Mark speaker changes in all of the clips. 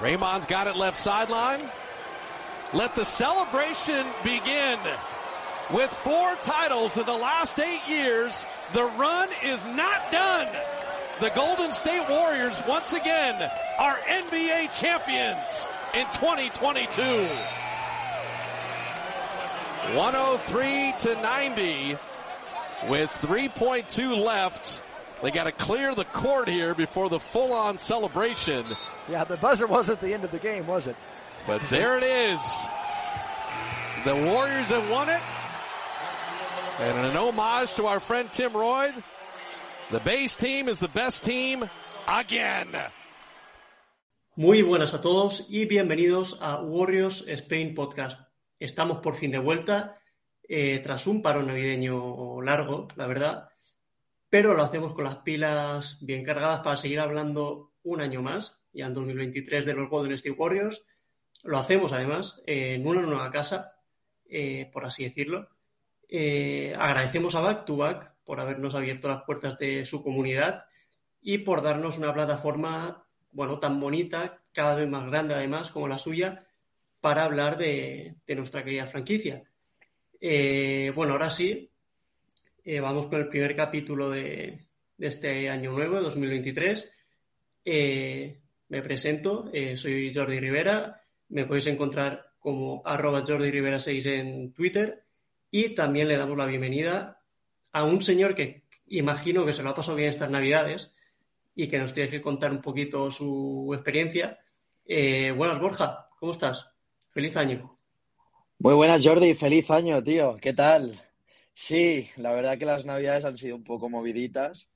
Speaker 1: Raymond's got it left sideline. Let the celebration begin. With four titles in the last eight years, the run is not done. The Golden State Warriors once again are NBA champions in 2022. 103 to 90 with 3.2 left. They got to clear the court here before the full-on celebration.
Speaker 2: Yeah, the buzzer wasn't the end of the game, was it?
Speaker 1: But there it is. The Warriors have won it. And an homage to our friend Tim Roy, the base team is the best team again.
Speaker 3: Muy buenas a todos y bienvenidos a Warriors Spain Podcast. Estamos por fin de vuelta eh, tras un paro navideño largo, la verdad, pero lo hacemos con las pilas bien cargadas para seguir hablando un año más, ya en 2023, de los Golden State Warriors. Lo hacemos además en una nueva casa, eh, por así decirlo. Eh, agradecemos a Back to Back por habernos abierto las puertas de su comunidad y por darnos una plataforma, bueno, tan bonita, cada vez más grande además como la suya, para hablar de, nuestra querida franquicia. Eh, bueno, ahora sí, eh, vamos con el primer capítulo de, este año nuevo, 2023. Eh, me presento, eh, soy Jordi Rivera, me podéis encontrar como arroba Jordi Rivera 6 en Twitter y también le damos la bienvenida a un señor que imagino que se lo ha pasado bien estas navidades y que nos tiene que contar un poquito su experiencia. Eh, buenas, Borja, ¿cómo estás? Feliz año.
Speaker 4: Muy buenas, Jordi, feliz año, tío. ¿Qué tal? Sí, la verdad que las navidades han sido un poco moviditas.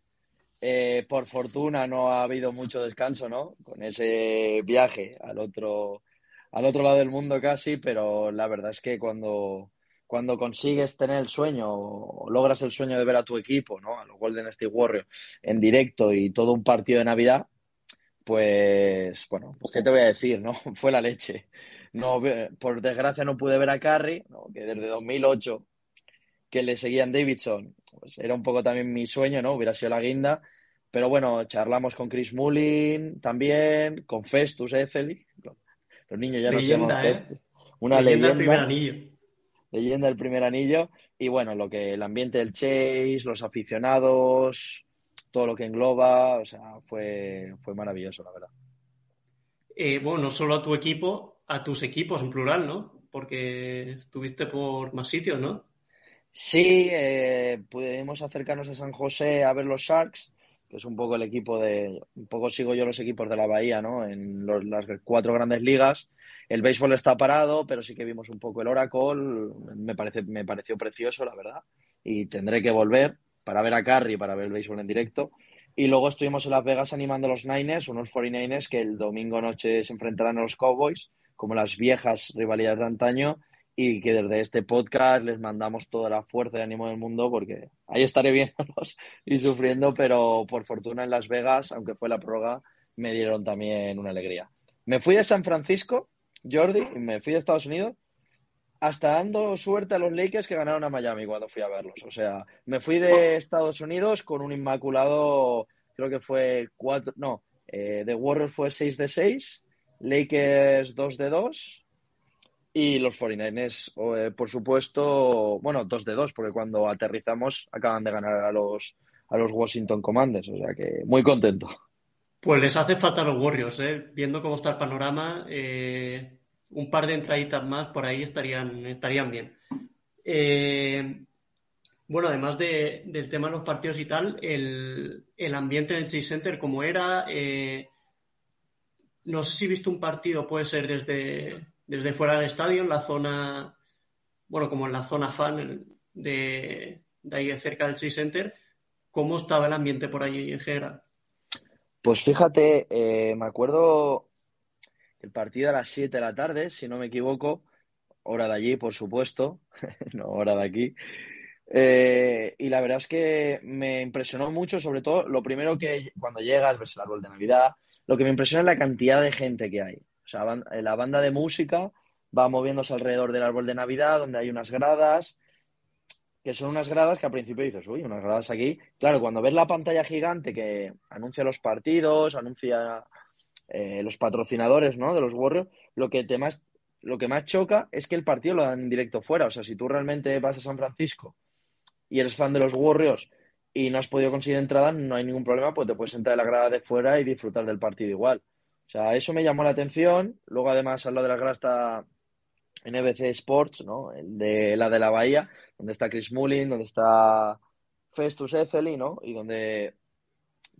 Speaker 4: Eh, por fortuna no ha habido mucho descanso, ¿no? Con ese viaje al otro, al otro lado del mundo casi, pero la verdad es que cuando, cuando consigues tener el sueño o logras el sueño de ver a tu equipo, ¿no? A los Golden State Warriors en directo y todo un partido de Navidad, pues, bueno, pues qué te voy a decir, ¿no? Fue la leche. No, por desgracia no pude ver a Curry, ¿no? que desde 2008 que le seguían Davidson, pues era un poco también mi sueño, ¿no? Hubiera sido la guinda. Pero bueno, charlamos con Chris Mullin también, con Festus Ezeli. Los niños ya no se
Speaker 3: ¿eh?
Speaker 4: Festus. Una
Speaker 3: leyenda.
Speaker 4: leyenda.
Speaker 3: del primer anillo.
Speaker 4: Leyenda del primer anillo. Y bueno, lo que el ambiente del Chase, los aficionados, todo lo que engloba, o sea, fue, fue maravilloso, la verdad.
Speaker 3: Eh, bueno, no solo a tu equipo, a tus equipos en plural, ¿no? Porque estuviste por más sitios, ¿no?
Speaker 4: Sí, eh, pudimos acercarnos a San José a ver los Sharks, que es un poco el equipo de, un poco sigo yo los equipos de la Bahía, ¿no? En las cuatro grandes ligas. El béisbol está parado, pero sí que vimos un poco el Oracle, me, parece, me pareció precioso, la verdad, y tendré que volver para ver a Curry, para ver el béisbol en directo. Y luego estuvimos en Las Vegas animando a los Niners, unos 49ers que el domingo noche se enfrentarán a los Cowboys, como las viejas rivalidades de antaño, y que desde este podcast les mandamos toda la fuerza y ánimo del mundo porque ahí estaré viéndolos y sufriendo, pero por fortuna en Las Vegas, aunque fue la prórroga, me dieron también una alegría. Me fui de San Francisco, Jordi, y me fui de Estados Unidos, hasta dando suerte a los Lakers que ganaron a Miami cuando fui a verlos. O sea, me fui de Estados Unidos con un inmaculado, creo que fue cuatro, no, eh, The Warriors fue 6 de 6, Lakers 2 de 2 y los 49ers, eh, por supuesto, bueno, 2 de 2, porque cuando aterrizamos acaban de ganar a los, a los Washington Commanders, o sea que muy contento.
Speaker 3: Pues les hace falta a los Warriors, ¿eh? viendo cómo está el panorama, eh, un par de entraditas más por ahí estarían, estarían bien. Eh, bueno, además de, del tema de los partidos y tal, el, el ambiente en el Chase Center, como era, no sé si viste un partido, puede ser desde, desde fuera del estadio, en la zona, bueno, como en la zona fan de, de ahí cerca del Chase Center, ¿cómo estaba el ambiente por allí en general?
Speaker 4: Pues fíjate, eh, me acuerdo el partido a las 7 de la tarde, si no me equivoco, hora de allí, por supuesto, no hora de aquí. Eh, y la verdad es que me impresionó mucho, sobre todo, lo primero que cuando llegas, ves el árbol de Navidad, lo que me impresiona es la cantidad de gente que hay. O sea, la banda de música va moviéndose alrededor del árbol de Navidad, donde hay unas gradas, que son unas gradas que al principio dices, uy, unas gradas aquí. Claro, cuando ves la pantalla gigante que anuncia los partidos, anuncia eh, los patrocinadores, ¿no? De los Warriors, lo que te más, lo que más choca es que el partido lo dan en directo fuera. O sea, si tú realmente vas a San Francisco y eres fan de los Warriors y no has podido conseguir entrada, no hay ningún problema, pues te puedes entrar en la grada de fuera y disfrutar del partido igual. O sea, eso me llamó la atención. Luego, además, al lado de la grada está NBC Sports, ¿no? El de la de la Bahía, donde está Chris Mullin, donde está Festus Ezeli, ¿no? Y donde,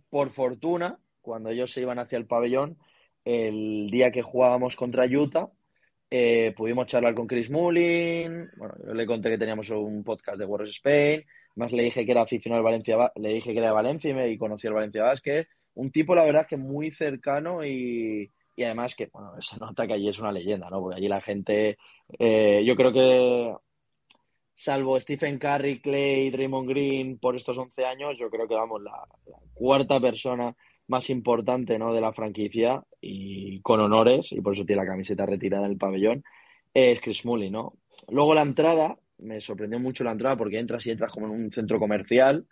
Speaker 4: por fortuna, cuando ellos se iban hacia el pabellón, el día que jugábamos contra Utah, eh, pudimos charlar con Chris Mullin. Bueno, yo le conté que teníamos un podcast de Warriors Spain. Más le dije que era aficionado al Valencia, le dije que era de Valencia y, conocía el Valencia Basket. Un tipo, la verdad, que muy cercano y, y además que, bueno, se nota que allí es una leyenda, ¿no? Porque allí la gente, eh, yo creo que salvo Stephen Curry, Clay, Draymond Green por estos 11 años, yo creo que vamos, la, cuarta persona más importante ¿no? de la franquicia y con honores, y por eso tiene la camiseta retirada en el pabellón, es Chris Mullin, ¿no? Luego la entrada, me sorprendió mucho la entrada porque entras y entras como en un centro comercial,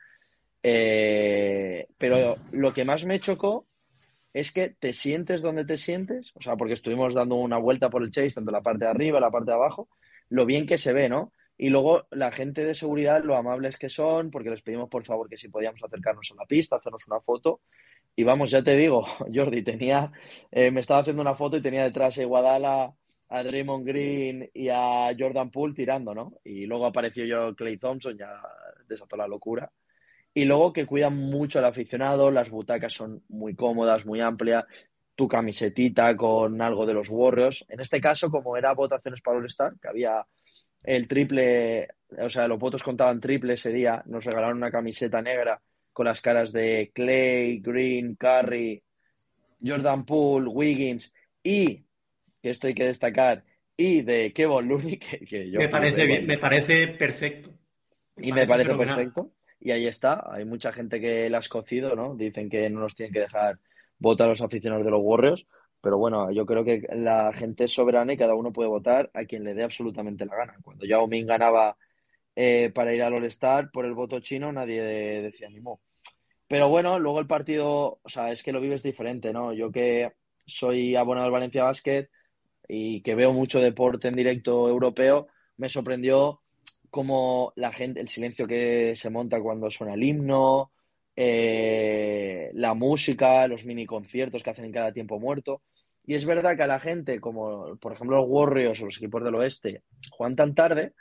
Speaker 4: eh, pero lo que más me chocó es que te sientes donde te sientes, o sea, porque estuvimos dando una vuelta por el Chase, tanto la parte de arriba, la parte de abajo, lo bien que se ve, ¿no? Y luego la gente de seguridad, lo amables que son, porque les pedimos por favor que si podíamos acercarnos a la pista, hacernos una foto. Y vamos, ya te digo, Jordi, tenía, eh, me estaba haciendo una foto y tenía detrás a Iguadala, a Draymond Green y a Jordan Poole tirando, ¿no? Y luego apareció yo Clay Thompson, ya desató la locura. Y luego que cuidan mucho al aficionado, las butacas son muy cómodas, muy amplias, tu camisetita con algo de los Warriors. En este caso, como era votaciones para All Star, que había el triple, o sea, los votos contaban triple ese día, nos regalaron una camiseta negra con las caras de Clay, Green, Curry, Jordan Poole, Wiggins y, que esto hay que destacar, y de Kevin Looney, que, yo...
Speaker 3: Me parece bien, me parece perfecto.
Speaker 4: y me parece perfecto. Y ahí está, hay mucha gente que la ha escocido, ¿no? Dicen que no nos tienen que dejar votar los aficionados de los Warriors, pero bueno, yo creo que la gente es soberana y cada uno puede votar a quien le dé absolutamente la gana. Cuando Yao Ming ganaba eh, para ir al All-Star por el voto chino, nadie decía ni mo. Pero bueno, luego el partido, o sea, es que lo vives diferente, ¿no? Yo que soy abonado al Valencia Basket y que veo mucho deporte en directo europeo, me sorprendió como la gente, el silencio que se monta cuando suena el himno, eh, la música, los mini conciertos que hacen en cada tiempo muerto. Y es verdad que a la gente, como por ejemplo los Warriors o los equipos del oeste, juegan tan tarde.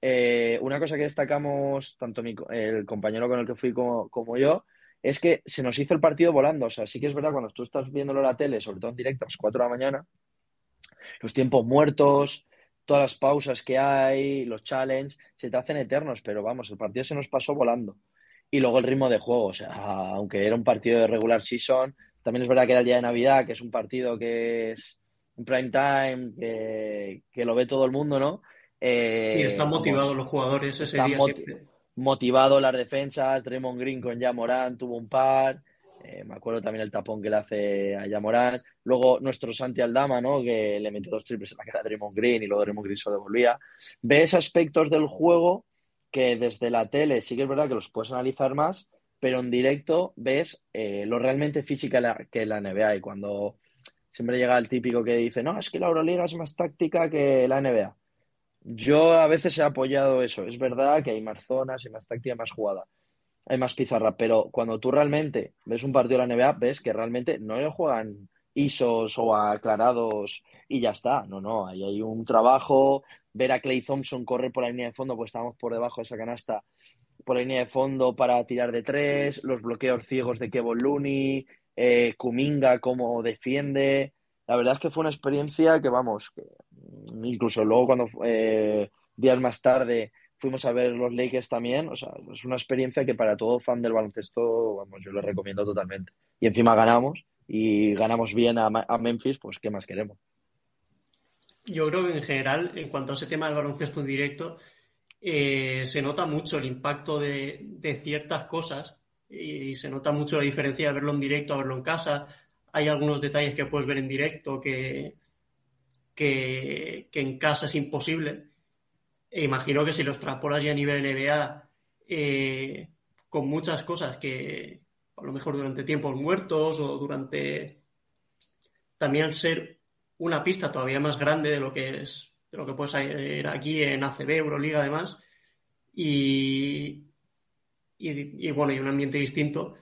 Speaker 4: Eh, una cosa que destacamos, tanto el compañero con el que fui como, como, yo, es que se nos hizo el partido volando. O sea, sí que es verdad cuando tú estás viéndolo en la tele, sobre todo en directo a las 4 de la mañana, los tiempos muertos, todas las pausas que hay, los challenges, se te hacen eternos, pero vamos, el partido se nos pasó volando. Y luego el ritmo de juego, o sea, aunque era un partido de regular season, también es verdad que era el día de Navidad, que es un partido que es un prime time, que, lo ve todo el mundo, ¿no?
Speaker 3: Eh, sí, están motivados los jugadores ese día.
Speaker 4: motivado las defensas, Draymond Green con Yamorán tuvo un par, eh, me acuerdo también el tapón que le hace a Yamorán. Luego nuestro Santi Aldama, ¿no? Que le metió dos triples en la cara de Draymond Green y luego Draymond Green se devolvía. Ves aspectos del juego que desde la tele sí que es verdad que los puedes analizar más, pero en directo ves eh, lo realmente física que la NBA. Y cuando siempre llega el típico que dice, no, es que la Euroliga es más táctica que la NBA. Yo a veces he apoyado eso. Es verdad que hay más zonas, y más táctica, más jugada hay más pizarra, pero cuando tú realmente ves un partido de la NBA, ves que realmente no le juegan ISOs o aclarados y ya está. No, no, ahí hay un trabajo. Ver a Clay Thompson correr por la línea de fondo, pues estamos por debajo de esa canasta, por la línea de fondo para tirar de tres, los bloqueos ciegos de Kevin Looney, eh, Kuminga, cómo defiende. La verdad es que fue una experiencia que, vamos, incluso luego cuando eh, días más tarde fuimos a ver los Lakers también, o sea, es una experiencia que para todo fan del baloncesto, vamos, yo lo recomiendo totalmente. Y encima ganamos, y ganamos bien a, Memphis, pues ¿qué más queremos?
Speaker 3: Yo creo que en general, en cuanto a ese tema del baloncesto en directo, eh, se nota mucho el impacto de, ciertas cosas y se nota mucho la diferencia de verlo en directo a verlo en casa. Hay algunos detalles que puedes ver en directo que, que en casa es imposible e imagino que si los transportas ya a nivel NBA eh, con muchas cosas que a lo mejor durante tiempos muertos o durante también ser una pista todavía más grande de lo que es de lo que puedes ir aquí en ACB, Euroliga además, y, y, bueno, y un ambiente distinto,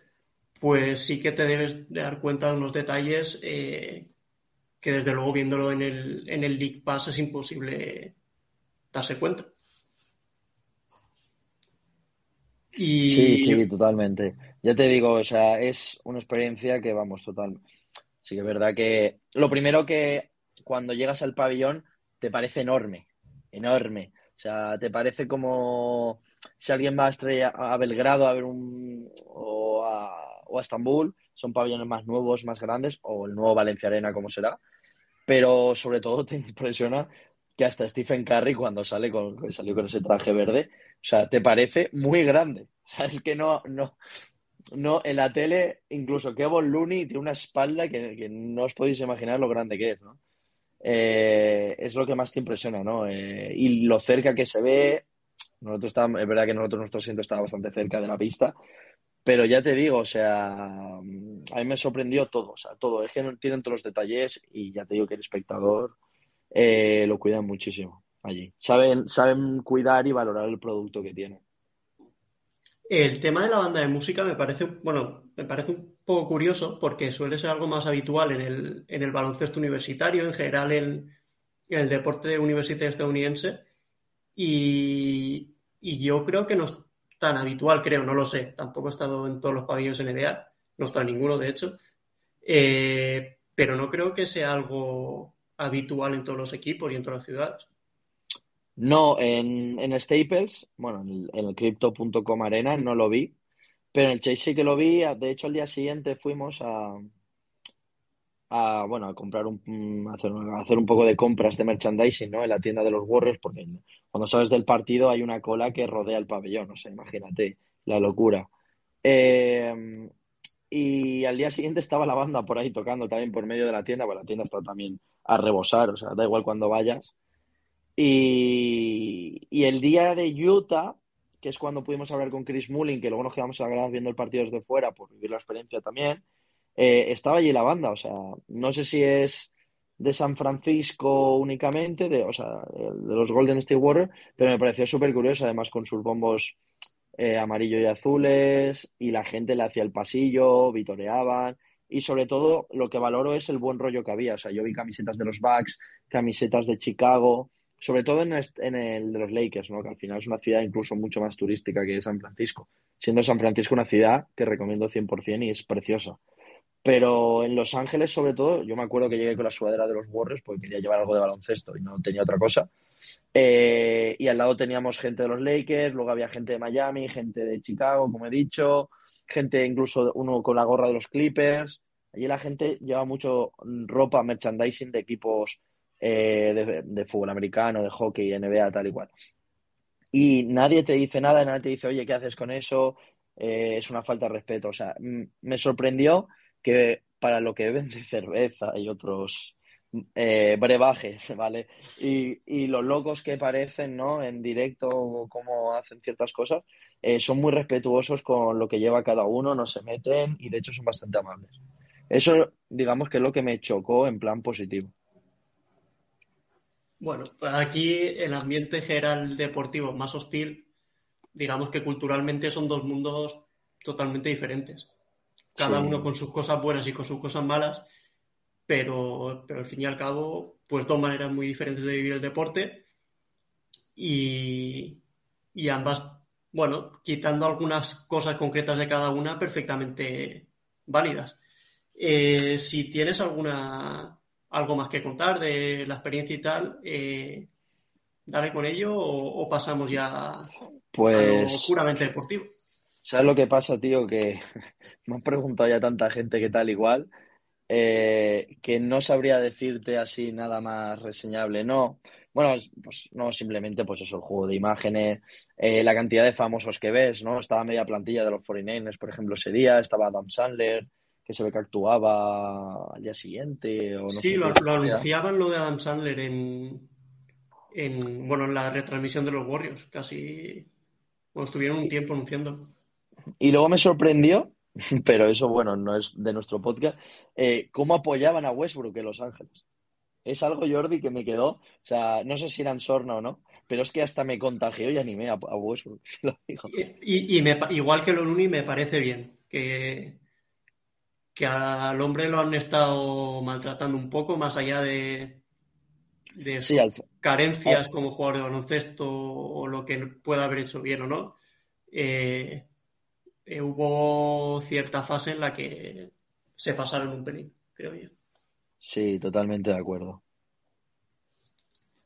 Speaker 3: pues sí que te debes de dar cuenta de unos detalles eh, que desde luego viéndolo en el, en el League Pass es imposible darse cuenta.
Speaker 4: Sí, sí, totalmente. Ya te digo, o sea, es una experiencia que vamos, total. Sí que es verdad que lo primero que cuando llegas al pabellón te parece enorme, enorme. O sea, te parece como si alguien va a, estrella, a Belgrado a ver un o a, o a Estambul, son pabellones más nuevos, más grandes, o el nuevo Valencia Arena, como será. Pero sobre todo te impresiona que hasta Stephen Curry, cuando sale con, salió con ese traje verde, o sea, te parece muy grande. O sea, es que no, no, no, en la tele, incluso Kevin Looney tiene una espalda que, no os podéis imaginar lo grande que es, ¿no? Eh, es lo que más te impresiona, ¿no? Eh, y lo cerca que se ve, nosotros estamos, es verdad que nosotros nuestro asiento está bastante cerca de la pista, pero ya te digo, o sea, a mí me sorprendió todo, o sea, todo, es que tienen todos los detalles y ya te digo que el espectador eh, lo cuidan muchísimo allí. Saben, saben cuidar y valorar el producto que tienen.
Speaker 3: El tema de la banda de música me parece, bueno, me parece un poco curioso porque suele ser algo más habitual en el, en el baloncesto universitario, en general en, el deporte universitario estadounidense. Y, yo creo que no es tan habitual, creo, no lo sé. Tampoco he estado en todos los pabellones NBA, no está en ninguno, de hecho. Eh, pero no creo que sea algo habitual en todos los equipos y en todas las ciudades.
Speaker 4: No, en, en Staples, bueno, en el, Crypto.com Arena no lo vi, pero en el Chase sí que lo vi. De hecho, al día siguiente fuimos a, bueno, a comprar un, hacer, hacer un poco de compras de merchandising, ¿no? En la tienda de los Warriors, porque cuando sabes del partido hay una cola que rodea el pabellón, o sea, imagínate la locura. Eh, y al día siguiente estaba la banda por ahí tocando también por medio de la tienda, porque la tienda está también a rebosar, o sea, da igual cuando vayas. Y, el día de Utah, que es cuando pudimos hablar con Chris Mullin, que luego nos quedamos a la viendo el partido desde fuera por vivir la experiencia también, eh, estaba allí la banda. O sea, no sé si es de San Francisco únicamente, de, o sea, de los Golden State Warriors, pero me pareció súper curioso, además con sus bombos eh, amarillo y azules, y la gente le hacía el pasillo, vitoreaban, y sobre todo lo que valoro es el buen rollo que había. O sea, yo vi camisetas de los Bucks, camisetas de Chicago, sobre todo en, el de los Lakers, ¿no? que al final es una ciudad incluso mucho más turística que San Francisco, siendo San Francisco una ciudad que recomiendo 100% y es preciosa. Pero en Los Ángeles, sobre todo, yo me acuerdo que llegué con la sudadera de los Warriors porque quería llevar algo de baloncesto y no tenía otra cosa. Eh, y al lado teníamos gente de los Lakers, luego había gente de Miami, gente de Chicago, como he dicho, gente incluso uno con la gorra de los Clippers. Allí la gente lleva mucho ropa, merchandising de equipos eh, de, fútbol americano, de hockey, NBA, tal y cual. Y nadie te dice nada, nadie te dice, oye, ¿qué haces con eso? Eh, es una falta de respeto. O sea, me sorprendió que para lo que beben de cerveza y otros eh, brebajes, ¿vale? Y, y, los locos que parecen, ¿no? En directo, cómo hacen ciertas cosas, son muy respetuosos con lo que lleva cada uno, no se meten y de hecho son bastante amables. Eso, digamos que es lo que me chocó en plan positivo.
Speaker 3: Bueno, aquí el ambiente general deportivo más hostil, digamos que culturalmente son dos mundos totalmente diferentes. Cada uno con sus cosas buenas y con sus cosas malas, pero, pero al fin y al cabo, pues dos maneras muy diferentes de vivir el deporte y, y ambas, bueno, quitando algunas cosas concretas de cada una, perfectamente válidas. Eh, si tienes alguna algo más que contar de la experiencia y tal, eh, dale con ello o, pasamos ya
Speaker 4: pues,
Speaker 3: a lo puramente deportivo.
Speaker 4: ¿Sabes lo que pasa, tío? Que me han preguntado ya tanta gente que tal igual, eh, que no sabría decirte así nada más reseñable. No, bueno, pues no, simplemente pues eso, el juego de imágenes, eh, la cantidad de famosos que ves, ¿no? Estaba media plantilla de los 49ers, por ejemplo, ese día, estaba Adam Sandler, que se ve que actuaba al día siguiente. O no
Speaker 3: sí, lo, anunciaban lo de Adam Sandler en, en, bueno, en la retransmisión de los Warriors, casi, bueno, estuvieron un tiempo anunciando.
Speaker 4: Y luego me sorprendió pero eso, bueno, no es de nuestro podcast. Eh, ¿Cómo apoyaban a Westbrook en Los Ángeles? Es algo, Jordi, que me quedó. O sea, no sé si eran sorna o no, pero es que hasta me contagió y animé a, Westbrook.
Speaker 3: Y, igual que lo Luni, me parece bien que, que al hombre lo han estado maltratando un poco, más allá de, de carencias como jugador de baloncesto o lo que pueda haber hecho bien o no. Eh, eh, hubo cierta fase en la que se pasaron un pelín, creo yo.
Speaker 4: Sí, totalmente de acuerdo.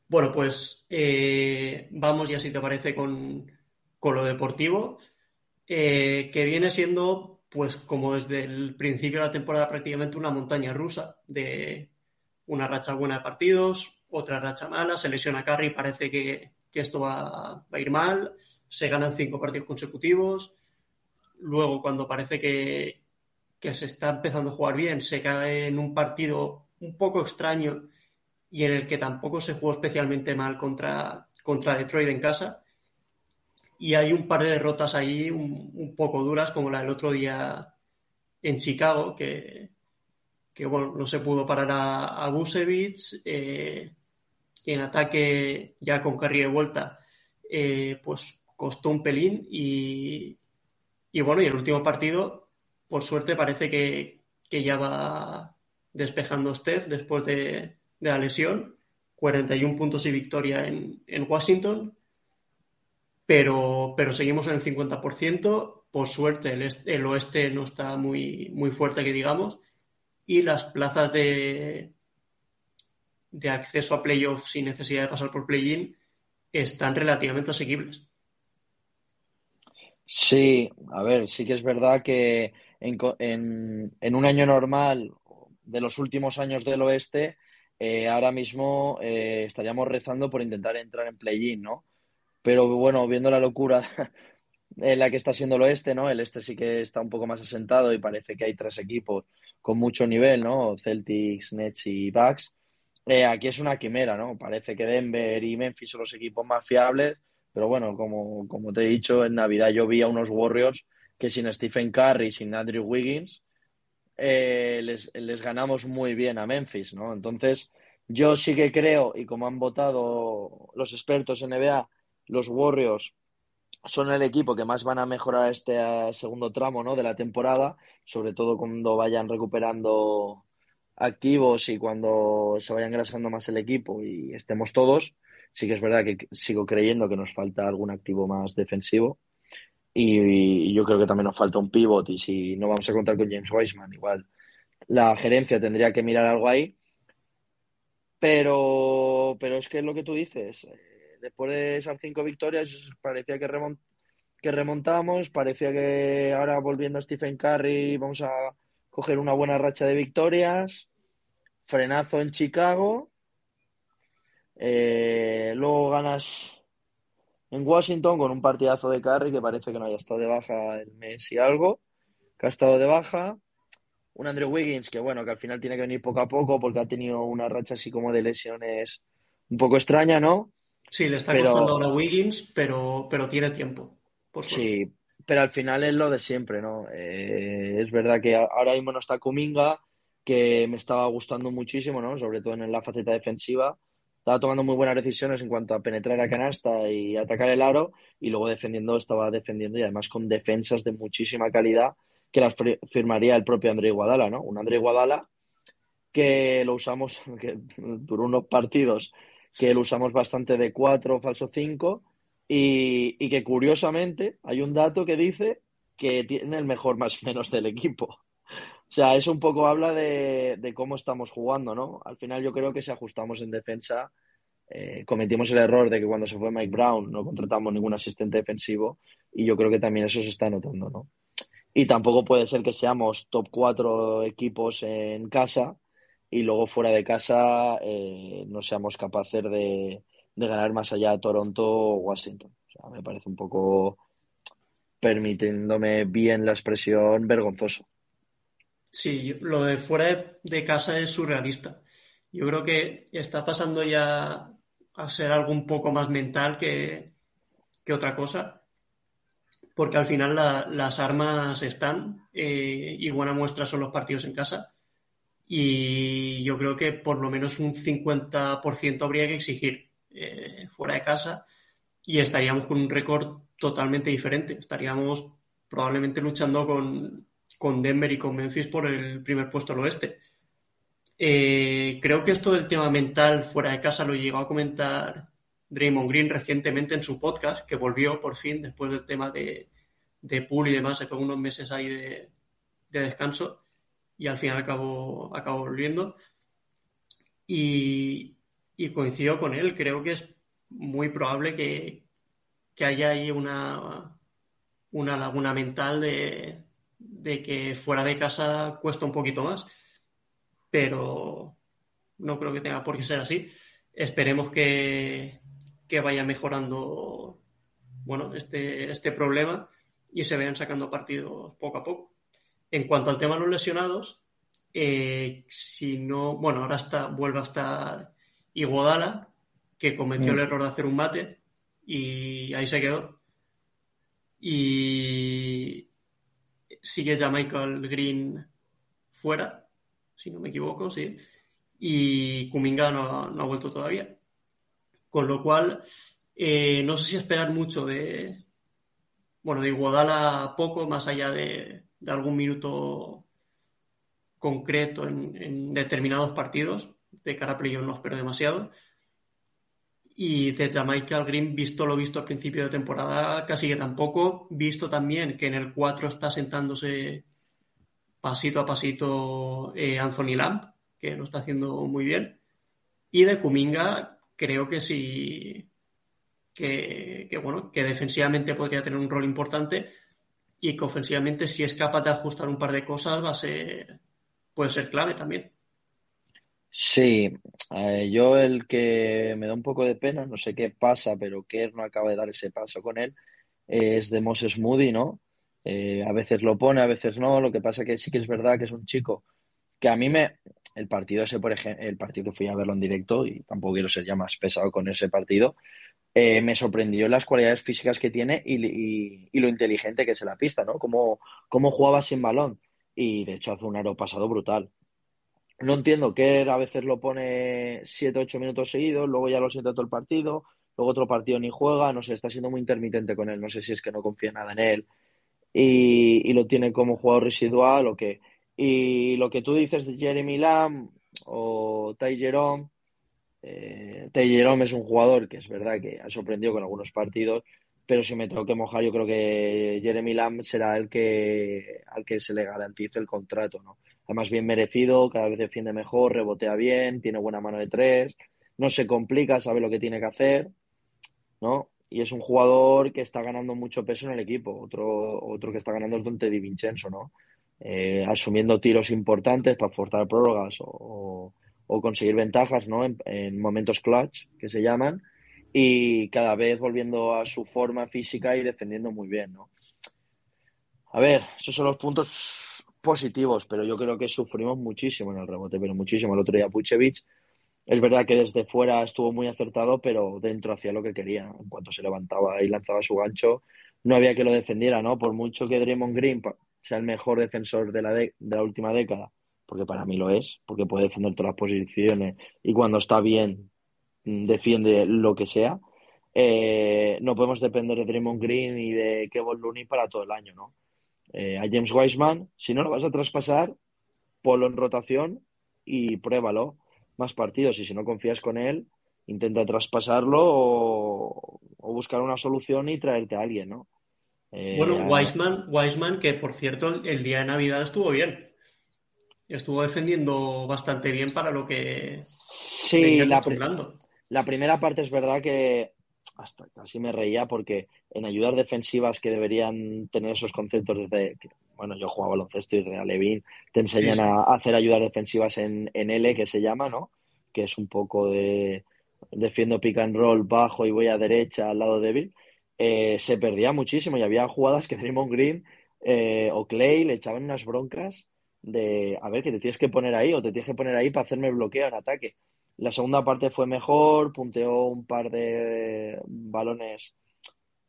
Speaker 3: Bueno, pues eh, vamos ya si te parece con, lo deportivo, que viene siendo, pues como desde el principio de la temporada prácticamente una montaña rusa de una racha buena de partidos, otra racha mala, se lesiona Carry, parece que, esto va, a ir mal, se ganan cinco partidos consecutivos, luego cuando parece que, se está empezando a jugar bien, se cae en un partido un poco extraño y en el que tampoco se jugó especialmente mal contra, contra Detroit en casa. Y hay un par de derrotas ahí un, poco duras, como la del otro día en Chicago, que, que bueno, no se pudo parar a, a Busevich. Eh, en ataque ya con Carry de vuelta, eh, pues costó un pelín y, bueno, y el último partido, por suerte, parece que, ya va despejando Steph después de, la lesión. 41 puntos y victoria en, Washington, pero, pero seguimos en el 50%. Por suerte, el, el oeste no está muy, muy fuerte, que digamos, y las plazas de, de acceso a playoffs sin necesidad de pasar por play-in están relativamente asequibles.
Speaker 4: Sí, a ver, sí que es verdad que en, en, un año normal de los últimos años del oeste, eh, ahora mismo eh, estaríamos rezando por intentar entrar en play-in, ¿no? Pero bueno, viendo la locura en la que está siendo el oeste, ¿no? El este sí que está un poco más asentado y parece que hay tres equipos con mucho nivel, ¿no? Celtics, Nets y Bucks. Eh, aquí es una quimera, ¿no? Parece que Denver y Memphis son los equipos más fiables, pero bueno, como, como te he dicho, en Navidad yo vi a unos Warriors que sin Stephen Curry, sin Andrew Wiggins, eh, les, les, ganamos muy bien a Memphis, ¿no? Entonces, yo sí que creo, y como han votado los expertos en NBA, los Warriors son el equipo que más van a mejorar este eh, segundo tramo, ¿no? De la temporada, sobre todo cuando vayan recuperando activos y cuando se vaya engrasando más el equipo y estemos todos, sí que es verdad que sigo creyendo que nos falta algún activo más defensivo. Y, yo creo que también nos falta un pivot y si no vamos a contar con James Wiseman, igual la gerencia tendría que mirar algo ahí. Pero, pero es que es lo que tú dices. Eh, después de esas cinco victorias parecía que, que remontamos, parecía que ahora volviendo a Stephen Curry vamos a coger una buena racha de victorias, frenazo en Chicago, eh, luego ganas en Washington con un partidazo de Curry que parece que no haya estado de baja el mes y algo, que ha estado de baja. Un Andrew Wiggins que bueno, que al final tiene que venir poco a poco porque ha tenido una racha así como de lesiones un poco extraña, ¿no?
Speaker 3: Sí, le está costando a Wiggins, pero, pero tiene tiempo.
Speaker 4: sí, pero al final es lo de siempre, ¿no? Eh, es verdad que ahora mismo no está Kuminga, que me estaba gustando muchísimo, ¿no? Sobre todo en la faceta defensiva. Estaba tomando muy buenas decisiones en cuanto a penetrar a canasta y atacar el aro, y luego defendiendo, estaba defendiendo y además con defensas de muchísima calidad que las firmaría el propio André Guadala, ¿no? Un André Guadala que lo usamos, que duró unos partidos, que lo usamos bastante de cuatro, falso cinco, y, que curiosamente hay un dato que dice que tiene el mejor más menos del equipo. O sea, eso un poco habla de, cómo estamos jugando, ¿no? Al final yo creo que si ajustamos en defensa, eh, cometimos el error de que cuando se fue Mike Brown no contratamos ningún asistente defensivo y yo creo que también eso se está notando, ¿no? Y tampoco puede ser que seamos top cuatro equipos en casa y luego fuera de casa eh, no seamos capaces de, de ganar más allá de Toronto o Washington. O sea, me parece un poco, permitiéndome bien la expresión, vergonzoso.
Speaker 3: Sí, lo de fuera de casa es surrealista. Yo creo que está pasando ya a ser algo un poco más mental que, otra cosa. porque al final las armas están eh, y buena muestra son los partidos en casa. Y yo creo que por lo menos un 50% habría que exigir eh, fuera de casa y estaríamos con un récord totalmente diferente. Estaríamos probablemente luchando con, con Denver y con Memphis por el primer puesto al oeste. Eh, creo que esto del tema mental fuera de casa lo llegó a comentar Draymond Green recientemente en su podcast, que volvió por fin después del tema de, de pool y demás, se fue unos meses ahí de, descanso y al final acabó, acabó volviendo. Y, y coincido con él, creo que es muy probable que, que haya ahí una, una laguna mental de, de que fuera de casa cuesta un poquito más, pero no creo que tenga por qué ser así. Esperemos que, que vaya mejorando bueno, este, este problema y se vayan sacando partidos poco a poco. En cuanto al tema de los lesionados, eh, si no, bueno, ahora está, vuelve a estar Iguodala, que cometió el mm. error de hacer un mate y ahí se quedó. Y sigue ya Michael Green fuera, si no me equivoco, sí. Y Kuminga no, no ha vuelto todavía. Con lo cual, eh, no sé si esperar mucho de, bueno, de Iguodala poco, más allá de, algún minuto concreto en, determinados partidos. De cara a playoff no espero demasiado. Y de Jamaica Green, visto lo visto al principio de temporada, casi que tampoco. Visto también que en el 4 está sentándose pasito a pasito eh, Anthony Lamb, que lo está haciendo muy bien. Y de Kuminga, creo que sí, que, bueno, que defensivamente podría tener un rol importante y que ofensivamente si es capaz de ajustar un par de cosas va a ser, puede ser clave también.
Speaker 4: Sí, eh, yo el que me da un poco de pena, no sé qué pasa, pero Kerr no acaba de dar ese paso con él, es de Moses Moody, ¿no? Eh, a veces lo pone, a veces no, lo que pasa que sí que es verdad que es un chico que a mí me, el partido ese, por ejemplo, el partido que fui a verlo en directo, y tampoco quiero ser ya más pesado con ese partido, eh, me sorprendió las cualidades físicas que tiene y, lo inteligente que es en la pista, ¿no? Cómo, cómo jugaba sin balón. Y de hecho hace un aro pasado brutal. No entiendo que a veces lo pone 7 8 minutos seguidos, luego ya lo siente todo el partido, luego otro partido ni juega, no sé, está siendo muy intermitente con él, no sé si es que no confía nada en él y, y lo tiene como jugador residual o qué. Y lo que tú dices de Jeremy Lamb o Ty Jerome, eh, Jerome es un jugador que es verdad que ha sorprendido con algunos partidos, pero si me tengo que mojar, yo creo que Jeremy Lamb será el que al que se le garantice el contrato, ¿no? Además, bien merecido, cada vez defiende mejor, rebotea bien, tiene buena mano de tres, no se complica, sabe lo que tiene que hacer, ¿no? Y es un jugador que está ganando mucho peso en el equipo. Otro, otro que está ganando es Dante Di Vincenzo, ¿no? Eh, asumiendo tiros importantes para forzar prórrogas o, conseguir ventajas ¿no? En, momentos clutch, que se llaman, y cada vez volviendo a su forma física y defendiendo muy bien. ¿no? A ver, esos son los puntos positivos, pero yo creo que sufrimos muchísimo en el rebote, pero muchísimo. El otro día Puchevich, es verdad que desde fuera estuvo muy acertado, pero dentro hacía lo que quería. En cuanto se levantaba y lanzaba su gancho, no había que lo defendiera, ¿no? Por mucho que Draymond Green sea el mejor defensor de la, de, la última década, porque para mí lo es, porque puede defender todas las posiciones y cuando está bien mm, defiende lo que sea. Eh, no podemos depender de Draymond Green y de Kevin Looney para todo el año, ¿no? Eh, a James Wiseman, si no lo vas a traspasar, ponlo en rotación y pruébalo más partidos. Y si no confías con él, intenta traspasarlo o, o buscar una solución y traerte a alguien, ¿no?
Speaker 3: bueno, eh, Wiseman, que por cierto el día de Navidad estuvo bien. Estuvo defendiendo bastante bien para lo que.
Speaker 4: Sí, la, la primera parte es verdad que hasta casi me reía porque en ayudas defensivas que deberían tener esos conceptos desde bueno yo jugaba baloncesto y de Levin te enseñan a hacer ayudas defensivas en, en L que se llama no que es un poco de defiendo pick and roll bajo y voy a derecha al lado débil. Eh, se perdía muchísimo y había jugadas que Draymond Green eh, o Clay le echaban unas broncas de, a ver, que te tienes que poner ahí o te tienes que poner ahí para hacerme bloqueo en ataque. La segunda parte fue mejor, punteó un par de balones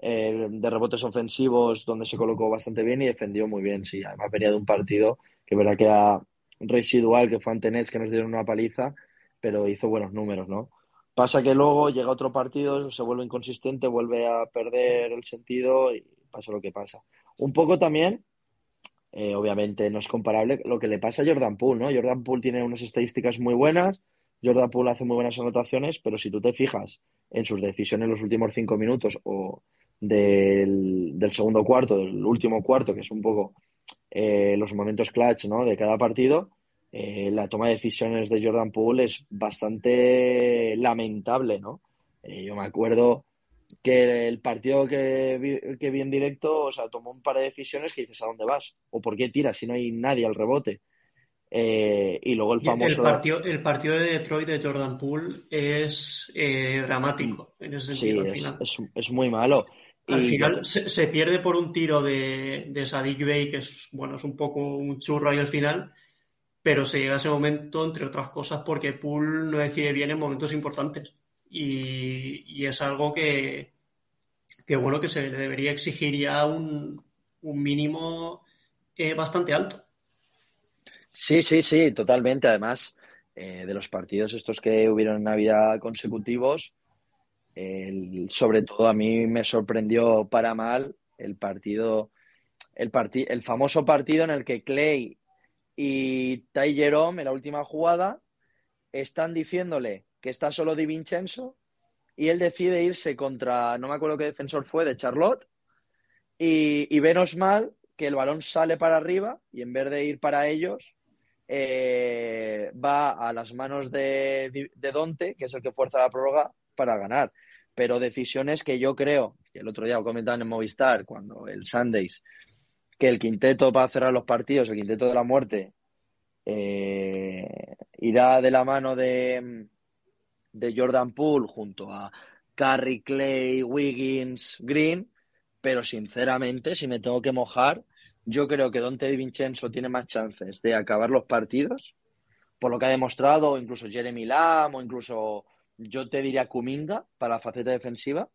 Speaker 4: eh, de rebotes ofensivos donde se colocó bastante bien y defendió muy bien, sí. Además venía de un partido que verdad que era residual, que fue ante Nets, que nos dieron una paliza, pero hizo buenos números, ¿no? Pasa que luego llega otro partido, se vuelve inconsistente, vuelve a perder el sentido y pasa lo que pasa. Un poco también, eh, obviamente no es comparable, lo que le pasa a Jordan Poole, ¿no? Jordan Poole tiene unas estadísticas muy buenas, Jordan Poole hace muy buenas anotaciones, pero si tú te fijas en sus decisiones en los últimos cinco minutos o del, segundo cuarto, del último cuarto, que es un poco eh, los momentos clutch de cada partido, eh, la toma de decisiones de Jordan Poole es bastante lamentable, ¿no? Eh, yo me acuerdo que el partido que vi, que vi en directo, o sea, tomó un par de decisiones que dices, ¿a dónde vas? ¿O por qué tiras si no hay nadie al rebote? Eh, y luego el famoso.
Speaker 3: El partido, el partido de Detroit de Jordan Poole es eh, dramático en ese sentido.
Speaker 4: Sí,
Speaker 3: al final.
Speaker 4: Es, es, muy malo.
Speaker 3: Al y final se, se, pierde por un tiro de, de Sadik Bey, que es, bueno, es un poco un churro ahí al final, pero se llega a ese momento, entre otras cosas, porque Poole no decide bien en momentos importantes. Y, y es algo que, que, bueno, que se le debería exigir ya un, un mínimo eh, bastante alto.
Speaker 4: Sí, sí, sí, totalmente. Además, eh, de los partidos estos que hubieron en Navidad consecutivos, el, sobre todo a mí me sorprendió para mal el partido, el, el famoso partido en el que Clay y Ty Jerome en la última jugada están diciéndole que está solo Di Vincenzo y él decide irse contra, no me acuerdo qué defensor fue, de Charlotte y, y menos mal que el balón sale para arriba y en vez de ir para ellos, eh, va a las manos de, de, Donte, que es el que fuerza la prórroga, para ganar. Pero decisiones que yo creo, que el otro día lo comentaban en Movistar, cuando el Sundays, que el quinteto para cerrar los partidos, el quinteto de la muerte, eh, irá de la mano de, de Jordan Poole junto a Curry, Clay, Wiggins, Green, pero sinceramente, si me tengo que mojar, yo creo que Dante Di Vincenzo tiene más chances de acabar los partidos, por lo que ha demostrado, incluso Jeremy Lamb, o incluso yo te diría Kuminga para la faceta defensiva,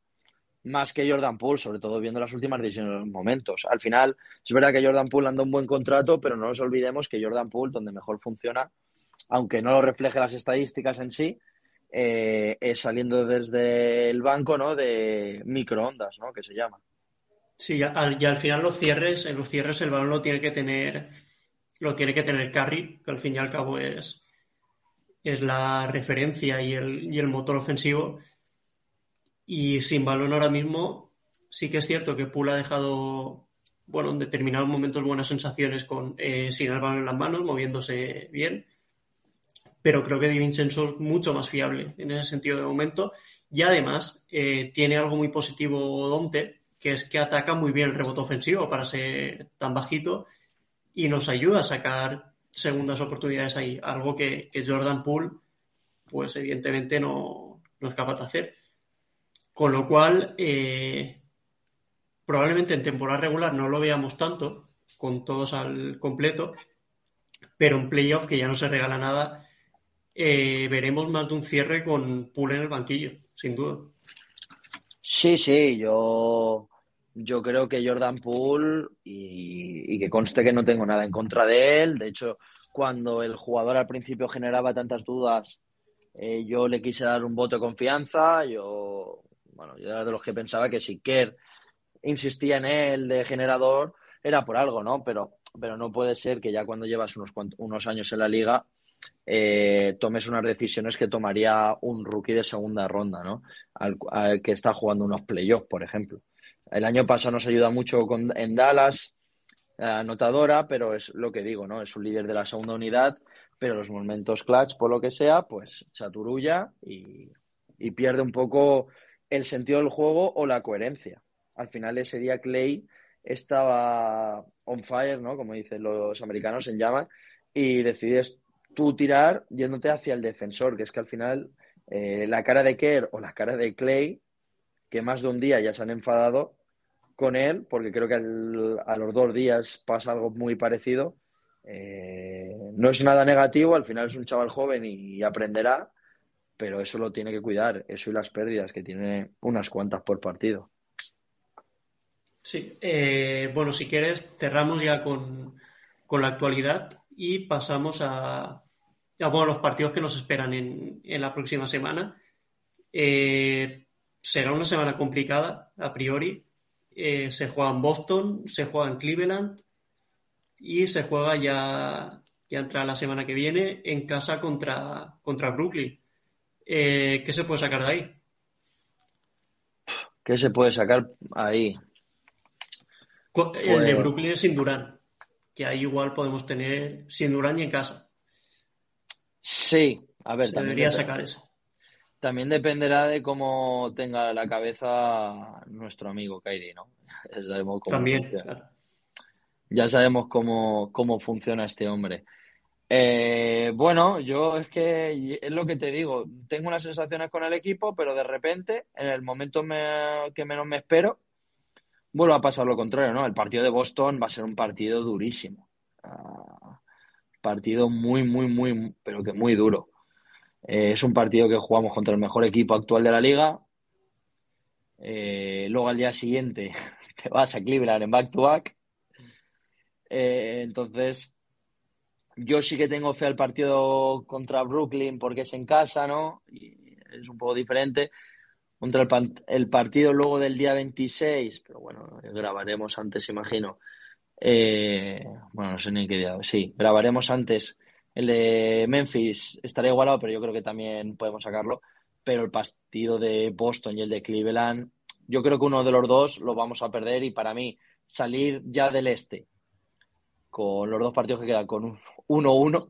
Speaker 4: más que Jordan Poole, sobre todo viendo las últimas decisiones en los momentos. Al final, es verdad que Jordan Poole anda un buen contrato, pero no nos olvidemos que Jordan Poole, donde mejor funciona, aunque no lo refleje las estadísticas en sí, eh, es saliendo desde el banco ¿no? de microondas, ¿no? que se llama.
Speaker 3: Sí, y al, y al final los cierres, en los cierres el balón lo tiene que tener, lo tiene que tener Carry, que al fin y al cabo es, es la referencia y el, y el motor ofensivo. Y sin balón ahora mismo, sí que es cierto que Poole ha dejado, bueno, en determinados momentos buenas sensaciones con eh, sin el balón en las manos, moviéndose bien. Pero creo que Di Vincenzo es mucho más fiable en ese sentido de momento. Y además, eh, tiene algo muy positivo Donte, que es que ataca muy bien el rebote ofensivo para ser tan bajito y nos ayuda a sacar segundas oportunidades ahí, algo que, Jordan Poole, pues evidentemente no, no, es capaz de hacer. Con lo cual, eh, probablemente en temporada regular no lo veamos tanto, con todos al completo, pero en playoff, que ya no se regala nada, eh, veremos más de un cierre con Poole en el banquillo, sin duda.
Speaker 4: Sí, sí, yo yo creo que Jordan Poole, y, que conste que no tengo nada en contra de él, de hecho, cuando el jugador al principio generaba tantas dudas, eh, yo le quise dar un voto de confianza, yo, bueno, yo era de los que pensaba que si Kerr insistía en él de generador, era por algo, ¿no? Pero, pero no puede ser que ya cuando llevas unos, unos años en la liga, eh, tomes unas decisiones que tomaría un rookie de segunda ronda, ¿no? Al, al que está jugando unos playoffs, por ejemplo. El año pasado nos ayuda mucho con, en Dallas, anotadora, pero es lo que digo, ¿no? Es un líder de la segunda unidad, pero los momentos clutch, por lo que sea, pues chaturulla y, y pierde un poco el sentido del juego o la coherencia. Al final ese día Clay estaba on fire, ¿no? Como dicen los americanos en llama, y decides tú tirar yéndote hacia el defensor, que es que al final eh, la cara de Kerr o la cara de Clay que más de un día ya se han enfadado con él, porque creo que a los dos días pasa algo muy parecido. Eh, no es nada negativo, al final es un chaval joven y, aprenderá, pero eso lo tiene que cuidar, eso y las pérdidas, que tiene unas cuantas por partido.
Speaker 3: Sí, eh, bueno, si quieres, cerramos ya con, la actualidad y pasamos a, los partidos que nos esperan en, la próxima semana. Eh, será una semana complicada, a priori. Eh, se juega en Boston, se juega en Cleveland y se juega ya, ya entra la semana que viene en casa contra, contra Brooklyn. ¿Qué se puede sacar de ahí?
Speaker 4: ¿Qué se puede sacar ahí?
Speaker 3: El de pues- Brooklyn es sin Durán, que ahí igual podemos tener sin Durán y en casa.
Speaker 4: Sí, a ver,
Speaker 3: también debería sacar eso.
Speaker 4: También dependerá de cómo tenga la cabeza nuestro amigo Kairi, ¿no? Ya sabemos cómo
Speaker 3: también,
Speaker 4: Ya sabemos cómo, cómo funciona este hombre. Eh, bueno, yo es que es lo que te digo, tengo unas sensaciones con el equipo, pero de repente, en el momento que menos me espero, vuelve a pasar lo contrario, ¿no? El partido de Boston va a ser un partido durísimo. Ah, partido muy, muy, muy, pero que muy duro. Eh, es un partido que jugamos contra el mejor equipo actual de la liga. Eh, luego al día siguiente te vas a Cleveland en back-to-back. Eh, entonces, yo sí que tengo fe al partido contra Brooklyn porque es en casa, ¿no? Y es un poco diferente contra el, partido luego del día 26, pero bueno, grabaremos antes, imagino. Bueno, no sé ni qué día. Sí, grabaremos antes el de Memphis. Estará igualado, pero yo creo que también podemos sacarlo. Pero el partido de Boston y el de Cleveland, yo creo que uno de los dos lo vamos a perder y para mí salir ya del este con los dos partidos que quedan con un 1-1,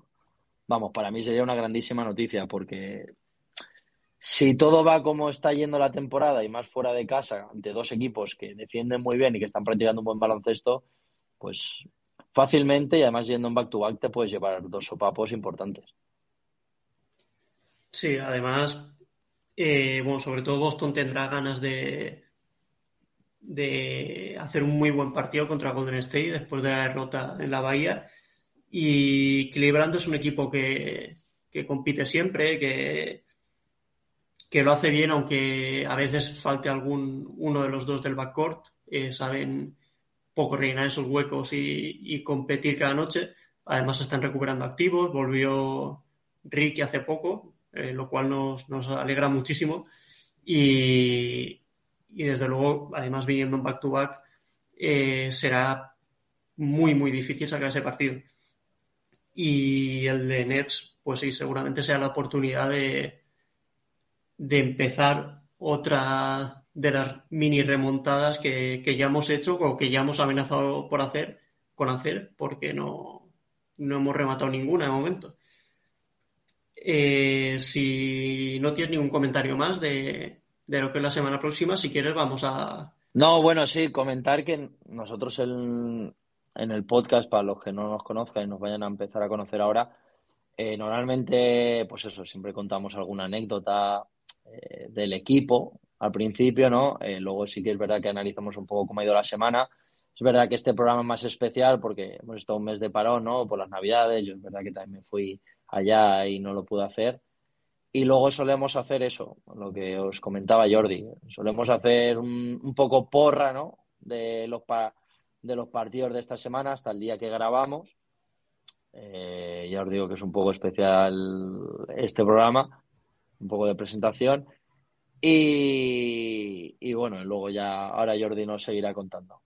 Speaker 4: vamos, para mí sería una grandísima noticia porque si todo va como está yendo la temporada y más fuera de casa, ante dos equipos que defienden muy bien y que están practicando un buen baloncesto, pues fácilmente y además yendo en back-to-back te puedes llevar dos sopapos importantes.
Speaker 3: Sí, además, eh, bueno, sobre todo Boston tendrá ganas de, de hacer un muy buen partido contra Golden State después de la derrota en la Bahía. Y Cleveland es un equipo que, que compite siempre, que, que lo hace bien, aunque a veces falte algún uno de los dos del backcourt. Eh, saben poco rellenar esos huecos y, competir cada noche. Además, están recuperando activos. Volvió Ricky hace poco, eh, lo cual nos, alegra muchísimo. Y, desde luego, además, viniendo en back-to-back, eh, será muy, muy difícil sacar ese partido. Y el de Nets, pues sí, seguramente sea la oportunidad de, de empezar otra de las mini remontadas que, ya hemos hecho o que ya hemos amenazado por hacer, con hacer, porque no, no hemos rematado ninguna de momento. Eh, si no tienes ningún comentario más de, lo que es la semana próxima, si quieres vamos a...
Speaker 4: No, bueno, sí, comentar que nosotros en, en el podcast, para los que no nos conozcan y nos vayan a empezar a conocer ahora, eh, normalmente, pues eso, siempre contamos alguna anécdota eh, del equipo al principio, ¿no? Eh, luego sí que es verdad que analizamos un poco cómo ha ido la semana. Es verdad que este programa es más especial porque hemos estado un mes de parón, ¿no? Por las navidades. Yo es verdad que también me fui allá y no lo pude hacer. Y luego solemos hacer eso, lo que os comentaba Jordi. Solemos hacer un, poco porra, ¿no? De los, de los partidos de esta semana hasta el día que grabamos. Eh, ya os digo que es un poco especial este programa un poco de presentación. Y, bueno, luego ya, ahora Jordi nos seguirá contando.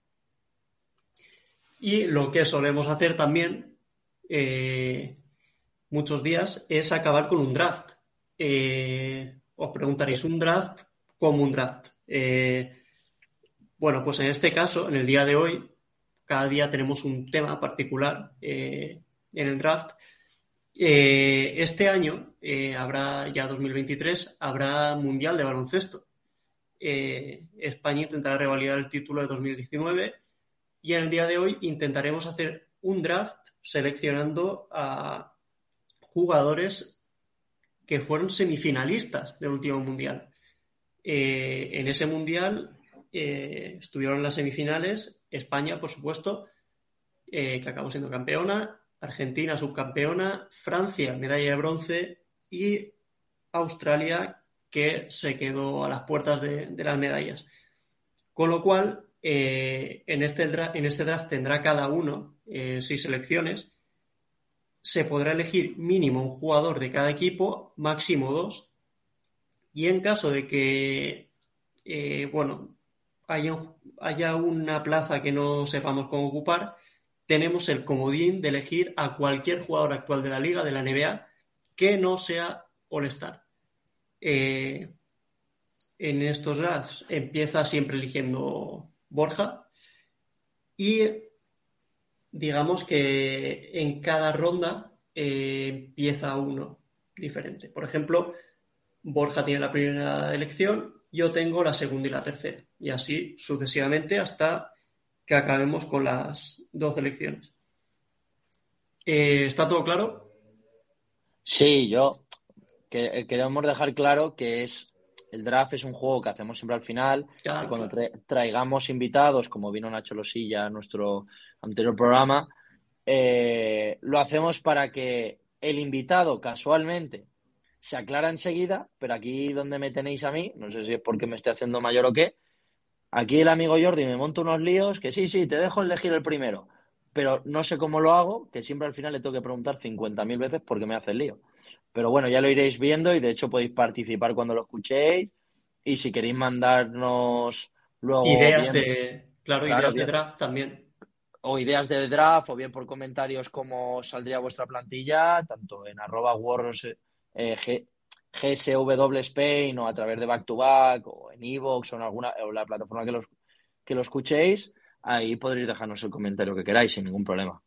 Speaker 3: Y lo que solemos hacer también eh, muchos días es acabar con un draft. Eh, os preguntaréis, ¿un draft? como un draft? Eh, bueno, pues en este caso, en el día de hoy, cada día tenemos un tema particular en el draft eh, este año eh, habrá, ya 2023, habrá Mundial de Baloncesto. Eh, España intentará revalidar el título de 2019 y en el día de hoy intentaremos hacer un draft seleccionando a jugadores que fueron semifinalistas del último Mundial. en ese Mundial estuvieron en las semifinales España, por supuesto, que acabó siendo campeona, Argentina subcampeona, Francia medalla de bronce y Australia que se quedó a las puertas de, las medallas. Con lo cual, eh, en, este draft, en este draft tendrá cada uno eh, seis selecciones. Se podrá elegir mínimo un jugador de cada equipo, máximo dos. Y en caso de que, eh, bueno, haya, haya una plaza que no sepamos cómo ocupar, tenemos el comodín de elegir a cualquier jugador actual de la liga, de la NBA, que no sea All-Star. en estos drafts empieza siempre eligiendo Borja. Y digamos que en cada ronda eh, empieza uno diferente. Por ejemplo, Borja tiene la primera elección, yo tengo la segunda y la tercera. Y así sucesivamente hasta que acabemos con las dos elecciones. Eh, ¿Está todo claro?
Speaker 4: Sí, yo que, queremos dejar claro que es el draft es un juego que hacemos siempre al final. y cuando traigamos invitados, como vino Nacho Losilla a nuestro anterior programa, eh, lo hacemos para que el invitado casualmente se aclara enseguida, pero aquí donde me tenéis a mí, no sé si es porque me estoy haciendo mayor o qué, aquí el amigo Jordi me monta unos líos que sí, sí, te dejo elegir el primero, pero no sé cómo lo hago, que siempre al final le tengo que preguntar 50.000 veces porque me hace el lío. Pero bueno, ya lo iréis viendo y de hecho podéis participar cuando lo escuchéis. Y si queréis mandarnos luego.
Speaker 3: Ideas de. Claro, ideas de draft también.
Speaker 4: O ideas de draft, o bien por comentarios cómo saldría vuestra plantilla, tanto en arroba wars, eh, GSW Spain o a través de Back to Back o en Evox o en alguna o la plataforma que, los, que lo escuchéis, ahí podréis dejarnos el comentario que queráis sin ningún problema.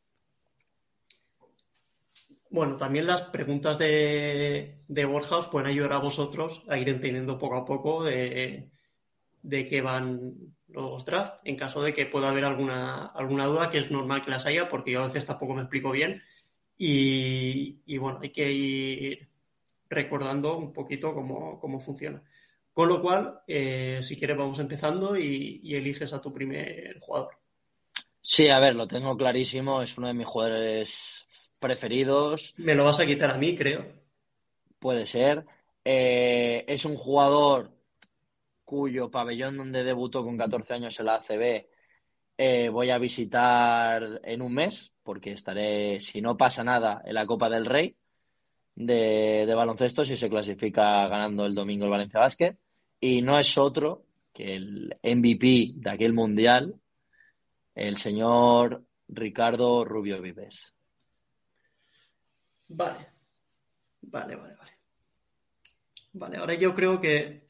Speaker 3: Bueno, también las preguntas de, de Borja os pueden ayudar a vosotros a ir entendiendo poco a poco de, de qué van los drafts, en caso de que pueda haber alguna, alguna duda, que es normal que las haya, porque yo a veces tampoco me explico bien. Y, bueno, hay que ir recordando un poquito cómo, funciona. Con lo cual, eh, si quieres, vamos empezando y, y eliges a tu primer jugador.
Speaker 4: Sí, a ver, lo tengo clarísimo. Es uno de mis jugadores preferidos.
Speaker 3: Me lo vas a quitar a mí, creo.
Speaker 4: Puede ser. Eh, es un jugador cuyo pabellón donde debutó con 14 años en la ACB eh, voy a visitar en un mes, porque estaré, si no pasa nada, en la Copa del Rey de, baloncesto, si se clasifica ganando el domingo el Valencia Basket. Y no es otro que el MVP de aquel mundial, el señor Ricardo Rubio Vives.
Speaker 3: Vale. Vale, vale, vale. Vale, ahora yo creo que.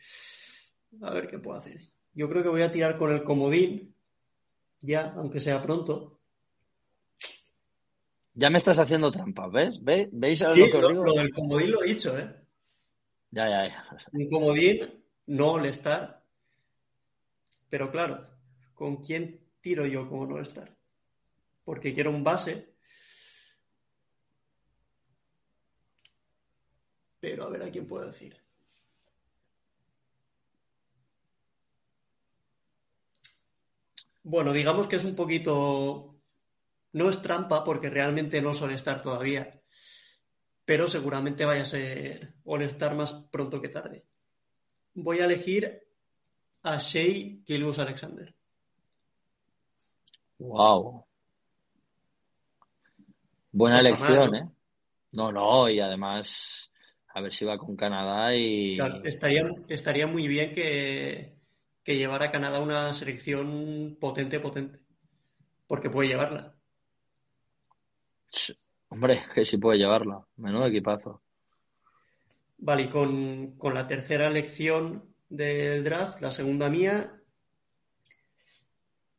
Speaker 3: A ver qué puedo hacer. Yo creo que voy a tirar con el comodín. Ya, aunque sea pronto.
Speaker 4: Ya me estás haciendo trampa, ¿ves? ¿Veis lo
Speaker 3: que os digo? Lo del comodín lo he dicho, ¿eh?
Speaker 4: Ya, ya, ya.
Speaker 3: Un comodín, no all estar. Pero claro, ¿con quién tiro yo como no estar? Porque quiero un base Pero a ver a quién puedo decir. Bueno, digamos que es un poquito. No es trampa porque realmente no suele estar todavía. Pero seguramente vaya a ser estar más pronto que tarde. Voy a elegir a Shea Gilbus Alexander.
Speaker 4: Wow. Buena elección, ¿eh? No, no, y además a ver si va con Canadá y...
Speaker 3: estaría, estaría muy bien que, que llevara a Canadá una selección potente, potente, porque puede llevarla.
Speaker 4: Hombre, que sí puede llevarla. Menudo equipazo.
Speaker 3: Vale, y con, con la tercera elección del draft, la segunda mía,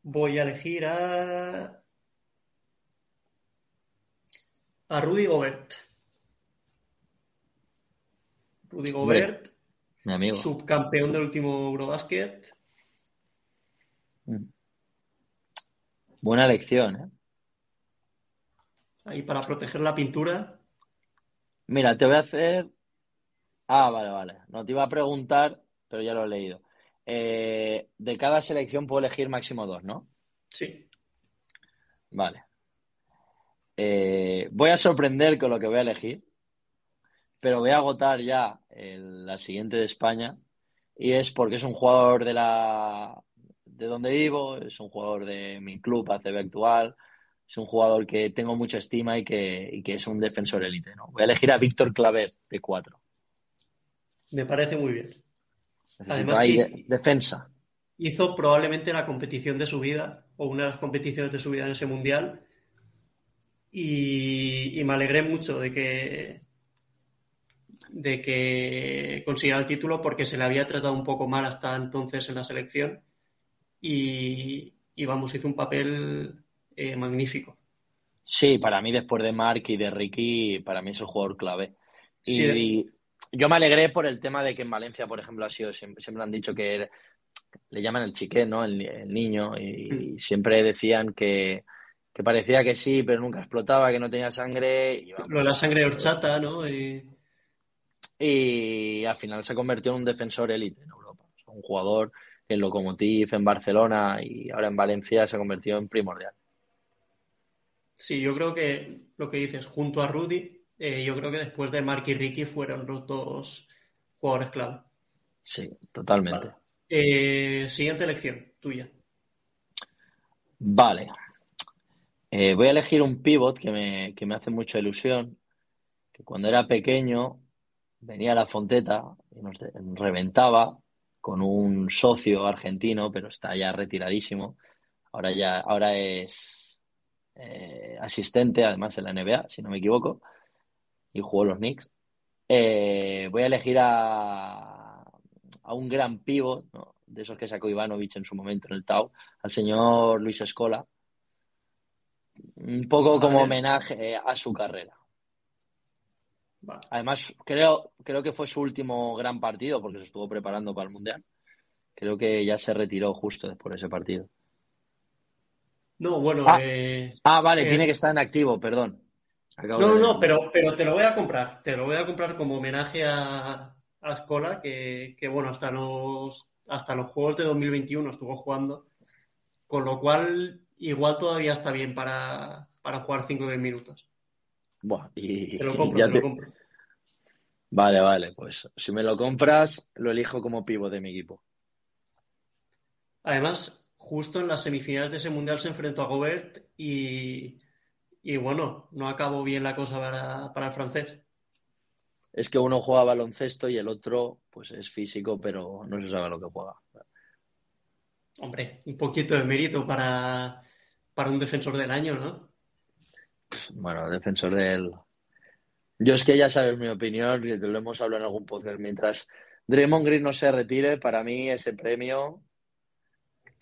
Speaker 3: voy a elegir a... a Rudy Gobert. Rudy Gobert,
Speaker 4: mi amigo.
Speaker 3: subcampeón del último Eurobasket.
Speaker 4: Mm. Buena elección, ¿eh?
Speaker 3: Ahí para proteger la pintura.
Speaker 4: Mira, te voy a hacer. Ah, vale, vale. No te iba a preguntar, pero ya lo he leído. Eh, de cada selección puedo elegir máximo dos, ¿no?
Speaker 3: Sí.
Speaker 4: Vale. Eh, voy a sorprender con lo que voy a elegir pero voy a agotar ya la siguiente de España y es porque es un jugador de la, de donde vivo, es un jugador de mi club ACB actual, es un jugador que tengo mucha estima y que, y que es un defensor élite. ¿no? Voy a elegir a Víctor Claver de 4.
Speaker 3: Me parece muy bien.
Speaker 4: Además, de, defensa.
Speaker 3: Hizo probablemente la competición de su vida, o una de las competiciones de su vida en ese mundial, y, y me alegré mucho de que, de que consiguiera el título porque se le había tratado un poco mal hasta entonces en la selección y, y vamos, hizo un papel eh, magnífico.
Speaker 4: Sí, para mí después de Mark y de Ricky, para mí es el jugador clave. Y, sí, y yo me alegré por el tema de que en Valencia, por ejemplo, ha sido siempre, siempre han dicho que le llaman el chiqué, ¿no? El, el niño, y, mm. siempre decían que, que parecía que sí, pero nunca explotaba, que no tenía sangre. Y
Speaker 3: vamos, Lo de la sangre de horchata, ¿no? Y
Speaker 4: y al final se convirtió en un defensor élite en Europa. Un jugador en Lokomotiv, en Barcelona y ahora en Valencia se convirtió en primordial.
Speaker 3: Sí, yo creo que lo que dices, junto a Rudy, eh, yo creo que después de Mark y Ricky fueron los dos jugadores clave.
Speaker 4: Sí, totalmente.
Speaker 3: Vale. Eh, siguiente elección, tuya.
Speaker 4: Vale. Eh, voy a elegir un pivot que me, que me hace mucha ilusión, que cuando era pequeño venía a la Fonteta y nos reventaba con un socio argentino, pero está ya retiradísimo. Ahora ya, ahora es eh, asistente, además en la NBA, si no me equivoco, y jugó los Knicks. Eh, voy a elegir a, a un gran pívot, ¿no? de esos que sacó Ivanovic en su momento en el Tau, al señor Luis Escola. Un poco como homenaje a su carrera. Vale. Además, creo, creo que fue su último gran partido porque se estuvo preparando para el Mundial. Creo que ya se retiró justo después de ese partido.
Speaker 3: No, bueno.
Speaker 4: Ah,
Speaker 3: eh,
Speaker 4: ah vale,
Speaker 3: eh,
Speaker 4: tiene que estar en activo, perdón.
Speaker 3: Acabo no, de... no, pero, pero te lo voy a comprar. Te lo voy a comprar como homenaje a, a Escola, que, que, bueno, hasta los, hasta los Juegos de 2021 estuvo jugando. Con lo cual, igual todavía está bien para, para jugar 5 o 10 minutos.
Speaker 4: Buah, y,
Speaker 3: te lo compro,
Speaker 4: ya
Speaker 3: te lo compro.
Speaker 4: Vale, vale, pues si me lo compras, lo elijo como pivo de mi equipo.
Speaker 3: Además, justo en las semifinales de ese mundial se enfrentó a Gobert y, y bueno, no acabó bien la cosa para, para, el francés.
Speaker 4: Es que uno juega baloncesto y el otro, pues es físico, pero no se sabe lo que juega.
Speaker 3: Hombre, un poquito de mérito para, para un defensor del año, ¿no?
Speaker 4: Bueno, defensor del. Yo es que ya sabes mi opinión, y lo hemos hablado en algún podcast. Mientras Draymond Green no se retire, para mí ese premio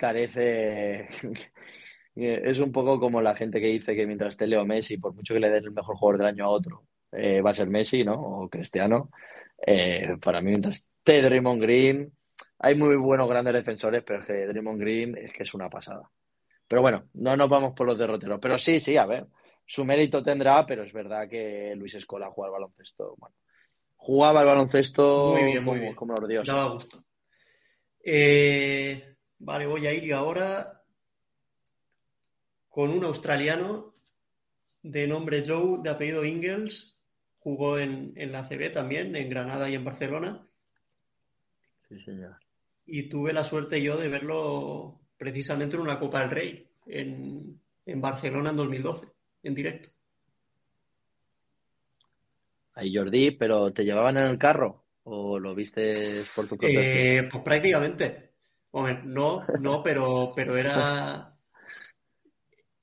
Speaker 4: carece. es un poco como la gente que dice que mientras esté Leo Messi, por mucho que le den el mejor jugador del año a otro, eh, va a ser Messi, ¿no? O Cristiano. Eh, para mí, mientras esté Draymond Green, hay muy buenos grandes defensores, pero es que Draymond Green es que es una pasada. Pero bueno, no nos vamos por los derroteros. Pero sí, sí, a ver su mérito tendrá, pero es verdad que Luis Escola juega al baloncesto. Bueno, jugaba al baloncesto
Speaker 3: muy bien, muy
Speaker 4: como,
Speaker 3: bien.
Speaker 4: como los dioses.
Speaker 3: Daba gusto. Eh, vale, voy a ir ahora con un australiano de nombre Joe, de apellido Ingles. Jugó en, en la CB también, en Granada y en Barcelona.
Speaker 4: Sí, señor.
Speaker 3: Y tuve la suerte yo de verlo precisamente en una Copa del Rey, en, en Barcelona en 2012 en directo.
Speaker 4: Ahí Jordi, pero ¿te llevaban en el carro o lo viste por tu propio
Speaker 3: eh, Pues prácticamente. Hombre, no, no, pero, pero era.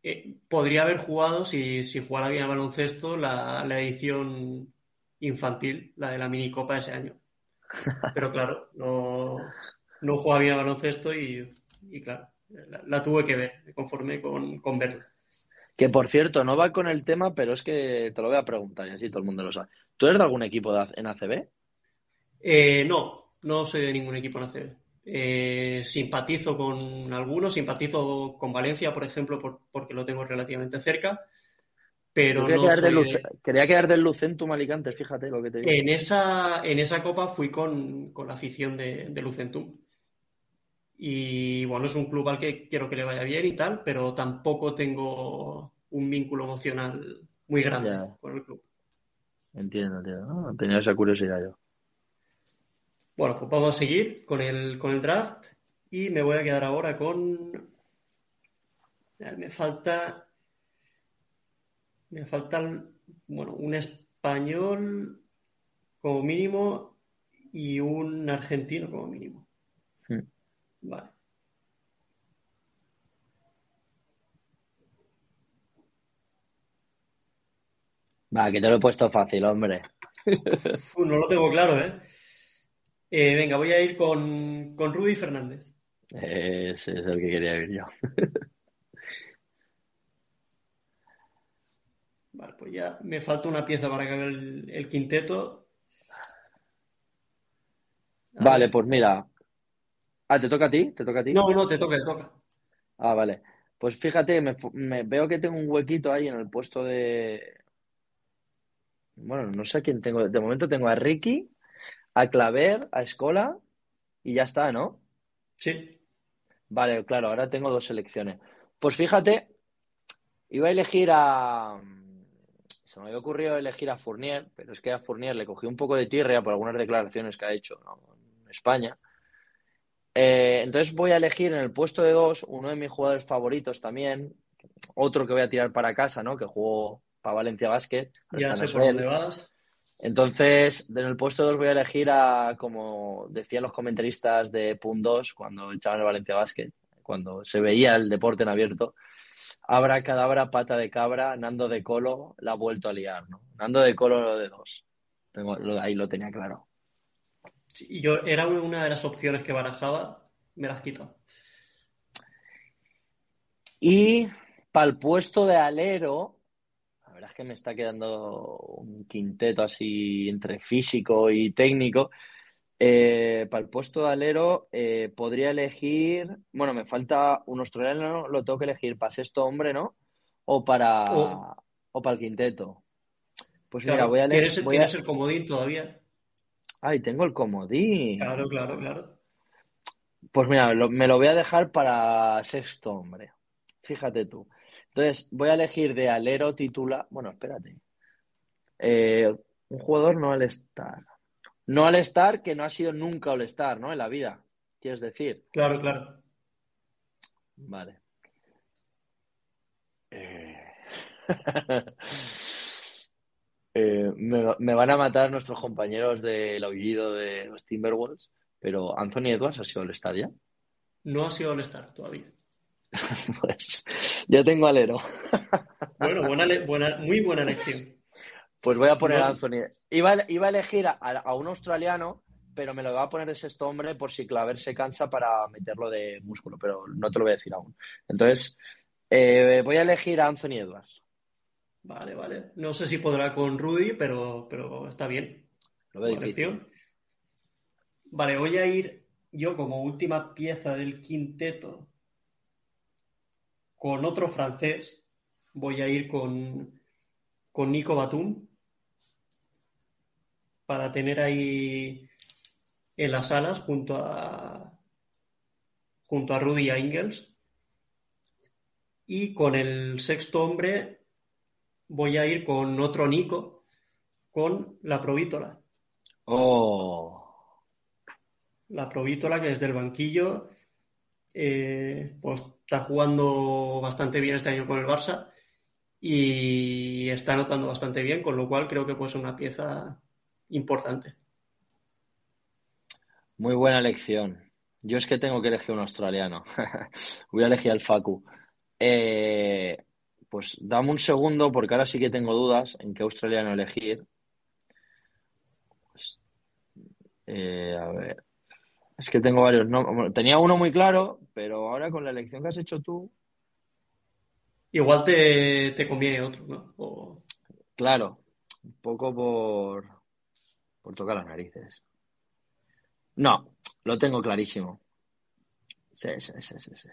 Speaker 3: Eh, podría haber jugado, si, si jugara bien a baloncesto, la, la, edición infantil, la de la minicopa de ese año. Pero claro, no, no jugaba bien a baloncesto y, y claro, la, la, tuve que ver, me conformé con, con verla.
Speaker 4: Que por cierto, no va con el tema, pero es que te lo voy a preguntar y así todo el mundo lo sabe. ¿Tú eres de algún equipo de, en ACB?
Speaker 3: Eh, no, no soy de ningún equipo en ACB. Eh, simpatizo con algunos, simpatizo con Valencia, por ejemplo, por, porque lo tengo relativamente cerca. Pero
Speaker 4: quería,
Speaker 3: no
Speaker 4: quedar Luce,
Speaker 3: de...
Speaker 4: quería quedar del Lucentum Alicante, fíjate lo que te digo.
Speaker 3: En esa, en esa copa fui con, con la afición de, de Lucentum. Y bueno, es un club al que quiero que le vaya bien y tal, pero tampoco tengo un vínculo emocional muy grande
Speaker 4: Ya.
Speaker 3: con el club.
Speaker 4: Entiendo, tío. No, tenía esa curiosidad yo.
Speaker 3: Bueno, pues vamos a seguir con el, con el draft. Y me voy a quedar ahora con. Me falta. Me falta, bueno, un español como mínimo y un argentino como mínimo.
Speaker 4: Hmm.
Speaker 3: Vale.
Speaker 4: Va, que te lo he puesto fácil, hombre.
Speaker 3: Uh, no lo tengo claro, ¿eh? Eh, venga, voy a ir con, con Rudy Fernández.
Speaker 4: Ese es el que quería ir yo.
Speaker 3: Vale, pues ya me falta una pieza para acabar el, el quinteto. A
Speaker 4: Vale,
Speaker 3: ver.
Speaker 4: pues mira. Ah, ¿te toca a ti? ¿Te toca a ti?
Speaker 3: No, no, te toca, te toca.
Speaker 4: Ah, vale. Pues fíjate, me, me- veo que tengo un huequito ahí en el puesto de... Bueno, no sé a quién tengo. De momento tengo a Ricky, a Claver, a Escola y ya está, ¿no?
Speaker 3: Sí.
Speaker 4: Vale, claro, ahora tengo dos selecciones. Pues fíjate, iba a elegir a... Se me había ocurrido elegir a Fournier, pero es que a Fournier le cogí un poco de tirria por algunas declaraciones que ha hecho, ¿no? en España. Eh, entonces voy a elegir en el puesto de dos uno de mis jugadores favoritos también, otro que voy a tirar para casa, ¿no? Que jugó para Valencia Basket.
Speaker 3: Ya sé por dónde vas.
Speaker 4: Entonces, en el puesto 2 voy a elegir a, como decían los comentaristas de Punt 2 cuando echaban el Valencia Basket, cuando se veía el deporte en abierto, Abra cadabra, pata de cabra, Nando de Colo la ha vuelto a liar, ¿no? Nando de Colo de dos. Tengo, lo- ahí lo tenía claro.
Speaker 3: Sí, yo era una de las opciones que barajaba, me las has quitado.
Speaker 4: Y para el puesto de alero, verdad es que me está quedando un quinteto así entre físico y técnico. Eh, para el puesto de alero eh, podría elegir, bueno, me falta un australiano, lo tengo que elegir para sexto hombre, ¿no? O para,
Speaker 3: O-
Speaker 4: o para el quinteto. Pues mira, voy a
Speaker 3: tienes,
Speaker 4: elegir, voy a...
Speaker 3: tienes el comodín todavía.
Speaker 4: Ay, tengo el comodín.
Speaker 3: Claro, claro, claro.
Speaker 4: Pues mira, lo- me lo voy a dejar para sexto hombre. Fíjate tú. Entonces, voy a elegir de alero titular. Bueno, espérate. Eh, un jugador no al estar. No al estar que no ha sido nunca all star, ¿no? En la vida. ¿Quieres decir?
Speaker 3: Claro, claro.
Speaker 4: Vale. Eh, eh, me, me van a matar nuestros compañeros del aullido de los Timberwolves, pero Anthony Edwards ha sido all star ya.
Speaker 3: No ha sido All-Star todavía.
Speaker 4: Pues ya tengo alero.
Speaker 3: Bueno, buena, le- buena, muy buena elección.
Speaker 4: Pues voy a poner a. Anthony. Iba, a- iba a elegir a, a un australiano, pero me lo voy a poner de sexto hombre por si Claver se cansa para meterlo de músculo, pero no te lo voy a decir aún. Entonces, eh, voy a elegir a Anthony Edwards.
Speaker 3: Vale, vale. No sé si podrá con Rudy, pero, pero está bien.
Speaker 4: Lo veo difícil.
Speaker 3: Vale, voy a ir yo como última pieza del quinteto con otro francés. Voy a ir con, con Nico Batum para tener ahí en las alas junto a junto a Rudy y a Ingles. Y con el sexto hombre voy a ir con otro Nico, con la Provítola.
Speaker 4: Oh,
Speaker 3: La Provítola que desde el banquillo eh, pues está jugando bastante bien este año con el Barça y está anotando bastante bien, con lo cual creo que puede ser una pieza importante.
Speaker 4: muy buena elección. Yo es que tengo que elegir un australiano. Voy a elegir al Facu. Eh, pues dame un segundo porque ahora sí que tengo dudas en qué australiano elegir. Pues, eh, a ver. Es que tengo varios nombres. Tenía uno muy claro, pero ahora con la elección que has hecho tú,
Speaker 3: Igual te, te conviene otro, ¿no? O-
Speaker 4: claro, un poco por, por tocar las narices. No, lo tengo clarísimo. Sí, sí, sí, sí, sí.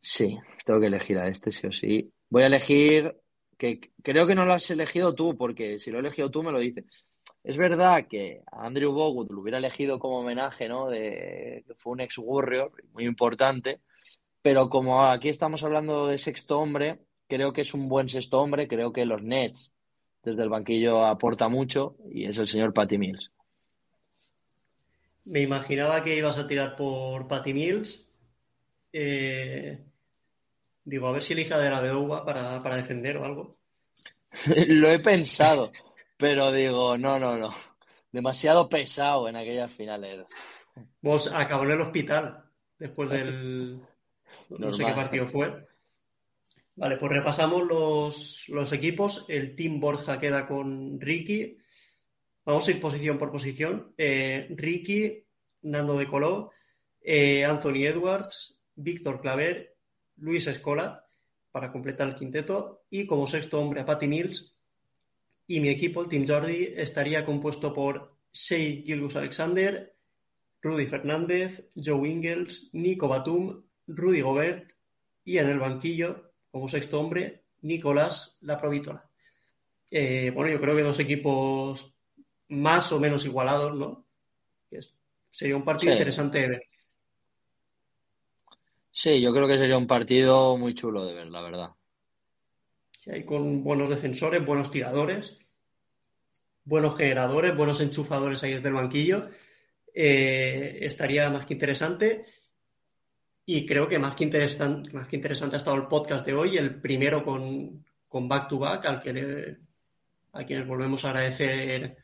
Speaker 4: Sí, tengo que elegir a este sí o sí. Voy a elegir, que creo que no lo has elegido tú, porque si lo he elegido tú me lo dices. Es verdad que a Andrew Bogut lo hubiera elegido como homenaje, ¿no? De que fue un ex Warrior muy importante, pero como aquí estamos hablando de sexto hombre, creo que es un buen sexto hombre, creo que los Nets desde el banquillo aporta mucho y es el señor Patty Mills.
Speaker 3: Me imaginaba que ibas a tirar por Patty Mills. Eh, digo, a ver si elija de la Beowa para, para defender o algo.
Speaker 4: Lo he pensado, pero digo, no, no, no. Demasiado pesado en aquellas finales.
Speaker 3: Vos acabó en el hospital después del. No sé qué partido fue. Vale, pues repasamos los, los equipos. El Team Borja queda con Ricky. Vamos a ir posición por posición. Eh, Ricky, Nando de Coló, eh, Anthony Edwards, Víctor Claver, Luis Escola, para completar el quinteto. Y como sexto hombre a Patty Mills. Y mi equipo, el Team Jordi, estaría compuesto por Shea Gilgus Alexander, Rudy Fernández, Joe Ingles, Nico Batum, Rudy Gobert y en el banquillo como sexto hombre, Nicolás La Provítola. Eh, bueno, yo creo que dos equipos más o menos igualados, ¿no? sería un partido interesante de ver.
Speaker 4: Sí, yo creo que sería un partido muy chulo de ver, la verdad.
Speaker 3: Sí, con buenos defensores, buenos tiradores, buenos generadores, buenos enchufadores ahí desde el banquillo. Eh, estaría más que interesante. Y creo que más que interesante, más que interesante ha estado el podcast de hoy, el primero con, con Back to Back, al que a quienes volvemos a agradecer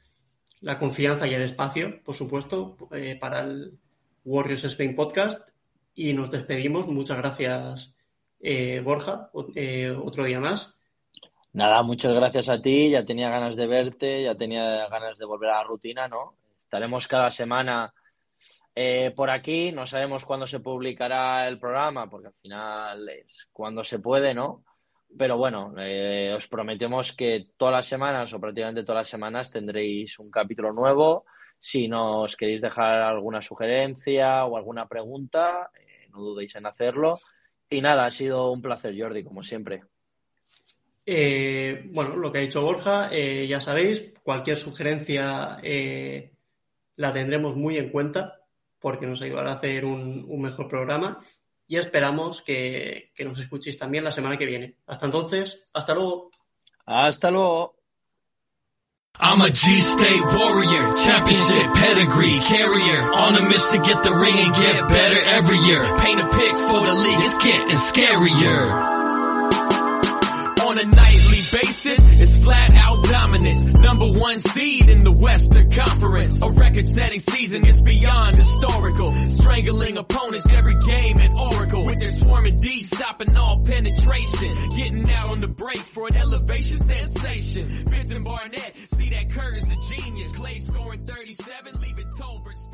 Speaker 3: la confianza y el espacio, por supuesto, eh, para el Warriors Spain Podcast. Y nos despedimos. Muchas gracias, eh, Borja, otro día más.
Speaker 4: Nada, muchas gracias a ti. Ya tenía ganas de verte, ya tenía ganas de volver a la rutina, ¿no? Estaremos cada semana eh, por aquí no sabemos cuándo se publicará el programa, porque al final es cuando se puede, ¿no? Pero bueno, eh, os prometemos que todas las semanas o prácticamente todas las semanas tendréis un capítulo nuevo. Si nos queréis dejar alguna sugerencia o alguna pregunta, eh, no dudéis en hacerlo. Y nada, ha sido un placer, Jordi, como siempre.
Speaker 3: Bueno, lo que ha dicho Borja, ya sabéis, cualquier sugerencia la tendremos muy en cuenta porque nos ayudará a hacer un, un mejor programa y esperamos que, que nos escuchéis también la semana que viene. Hasta entonces, hasta luego.
Speaker 4: Hasta luego.
Speaker 5: I'm a G-State warrior, championship pedigree carrier, on a mission to get the ring and get better every year. Paint a pic for the league, it's getting scarier. Dominance. Number one seed in the Western Conference. A record setting season is beyond historical. Strangling opponents every game at Oracle. With their swarming D stopping all penetration. Getting out on the break for an elevation sensation. Vince and Barnett, see that Kerr's a genius. Clay scoring 37, leaving Tolbert.